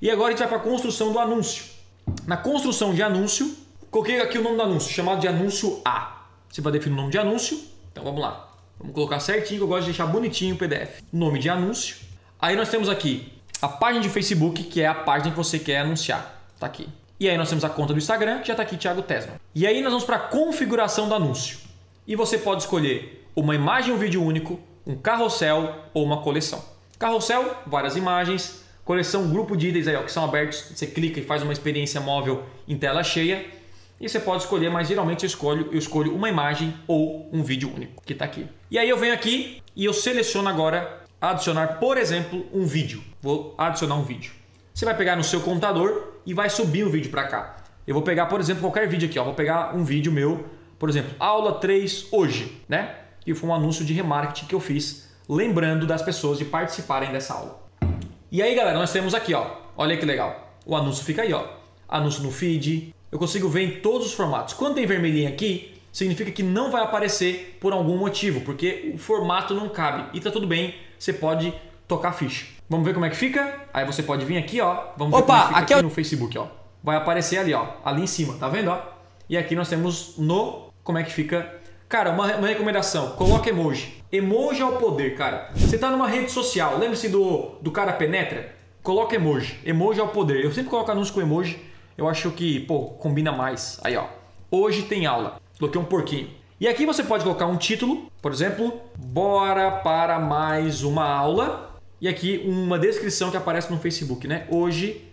E agora a gente vai para a construção do anúncio. Na construção de anúncio, coloquei aqui o nome do anúncio, chamado de anúncio A. Você vai definir o nome de anúncio. Então vamos lá. Vamos colocar certinho, eu gosto de deixar bonitinho o PDF. Nome de anúncio. Aí nós temos aqui a página de Facebook, que é a página que você quer anunciar. Tá aqui. E aí nós temos a conta do Instagram, que já está aqui, Thiago Tesman. E aí nós vamos para a configuração do anúncio. E você pode escolher uma imagem ou um vídeo único, um carrossel ou uma coleção. Carrossel, várias imagens. Coleção, grupo de itens aí, ó, que são abertos. Você clica e faz uma experiência móvel em tela cheia. E você pode escolher, mas geralmente eu escolho, eu escolho uma imagem ou um vídeo único, que está aqui. E aí eu venho aqui e eu seleciono agora adicionar, por exemplo, um vídeo. Vou adicionar um vídeo. Você vai pegar no seu computador e vai subir o vídeo para cá. Eu vou pegar, por exemplo, qualquer vídeo aqui. Ó. Vou pegar um vídeo meu, por exemplo, aula 3 hoje, né? Que foi um anúncio de remarketing que eu fiz, lembrando das pessoas de participarem dessa aula. E aí, galera, nós temos aqui, ó. Olha que legal. O anúncio fica aí, ó. Anúncio no feed. Eu consigo ver em todos os formatos. Quando tem vermelhinho aqui, significa que não vai aparecer por algum motivo, porque o formato não cabe. E tá tudo bem, você pode tocar a ficha. Vamos ver como é que fica? Aí você pode vir aqui, ó. Vamos Opa, ver como é que fica aqui, aqui é... no Facebook, ó. Vai aparecer ali, ó. Ali em cima, tá vendo, ó? E aqui nós temos no como é que fica. Cara, uma, uma recomendação, coloca emoji. Emoji é o poder, cara. Você tá numa rede social, lembre-se do, do cara penetra? Coloca emoji. Emoji é o poder. Eu sempre coloco anúncio com emoji. Eu acho que, pô, combina mais. Aí, ó. Hoje tem aula. Coloquei um porquinho. E aqui você pode colocar um título, por exemplo, bora para mais uma aula e aqui uma descrição que aparece no Facebook, né? Hoje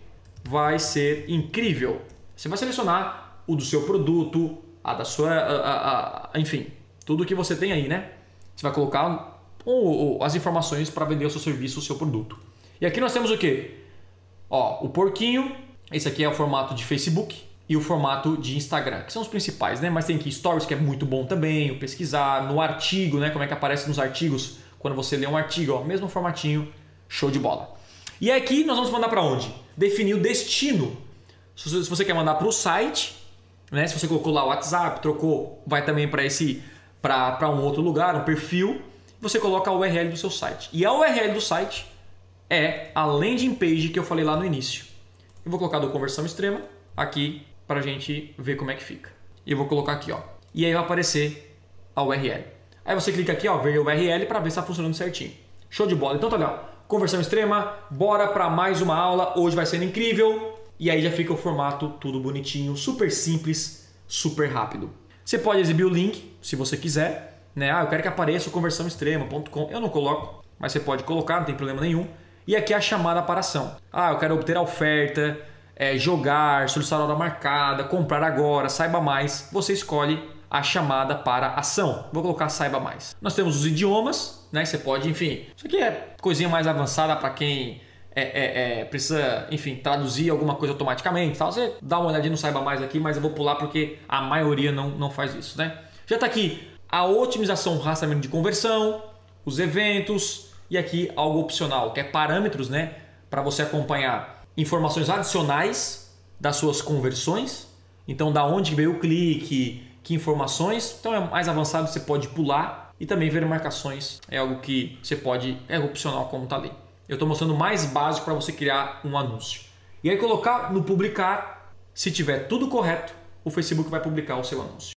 vai ser incrível. Você vai selecionar o do seu produto, a da sua, a, a, a, enfim, tudo que você tem aí, né? Você vai colocar ou, ou, as informações para vender o seu serviço, o seu produto. E aqui nós temos o que? Ó, o porquinho. Esse aqui é o formato de Facebook e o formato de Instagram, que são os principais, né? Mas tem aqui Stories, que é muito bom também, o pesquisar, no artigo, né? Como é que aparece nos artigos quando você lê um artigo, ó, mesmo formatinho, show de bola. E aqui nós vamos mandar para onde? Definir o destino. Se você quer mandar para o site, né? Se você colocou lá o WhatsApp, trocou, vai também para esse para um outro lugar, um perfil, você coloca a URL do seu site. E a URL do site é a landing page que eu falei lá no início. Eu vou colocar do conversão extrema aqui para a gente ver como é que fica. E eu vou colocar aqui, ó. E aí vai aparecer a URL. Aí você clica aqui, ó, ver a URL para ver se está funcionando certinho. Show de bola. Então tá legal. Conversão extrema, bora para mais uma aula. Hoje vai ser incrível. E aí já fica o formato tudo bonitinho, super simples, super rápido. Você pode exibir o link, se você quiser, né? Ah, eu quero que apareça o conversãoextrema.com. Eu não coloco, mas você pode colocar, não tem problema nenhum. E aqui é a chamada para ação. Ah, eu quero obter a oferta, é, jogar, solicitar hora marcada, comprar agora, saiba mais. Você escolhe a chamada para ação. Vou colocar saiba mais. Nós temos os idiomas, né? Você pode, enfim, isso aqui é coisinha mais avançada para quem é, é, é, precisa, enfim, traduzir alguma coisa automaticamente. Tal. Você dá uma olhadinha no saiba mais aqui, mas eu vou pular porque a maioria não, não faz isso, né? Já está aqui a otimização, rastreamento de conversão, os eventos e aqui algo opcional, que é parâmetros, né? Para você acompanhar informações adicionais das suas conversões. Então, da onde veio o clique, que informações. Então, é mais avançado, você pode pular e também ver marcações. É algo que você pode, é opcional como está ali. Eu estou mostrando o mais básico para você criar um anúncio. E aí colocar no publicar, se tiver tudo correto, o Facebook vai publicar o seu anúncio.